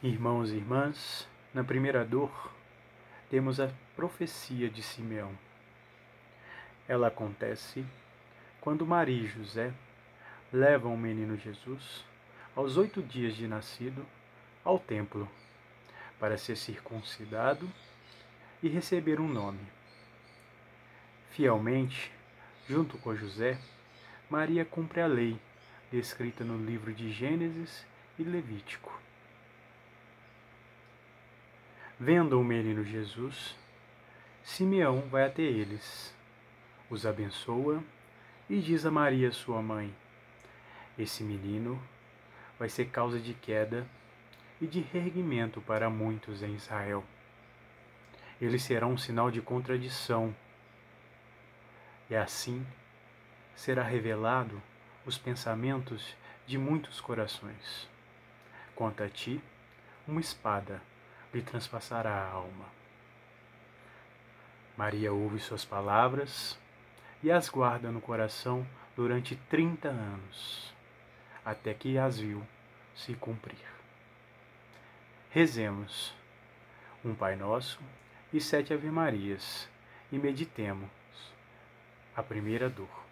Irmãos e irmãs, na primeira dor, temos a profecia de Simeão. Ela acontece quando Maria e José levam o menino Jesus, aos oito dias de nascido, ao templo, para ser circuncidado e receber um nome. Fielmente, junto com José, Maria cumpre a lei descrita no livro de Gênesis e Levítico Vendo o menino Jesus, Simeão vai até eles, os abençoa e diz a Maria, sua mãe: Esse menino vai ser causa de queda e de reerguimento para muitos em Israel. Ele será um sinal de contradição, e assim será revelado os pensamentos de muitos corações. Quanto a ti, uma espada lhe transpassará a alma. Maria ouve suas palavras e as guarda no coração durante trinta anos, até que as viu se cumprir. Rezemos um Pai Nosso e sete Ave Marias e meditemos a primeira dor.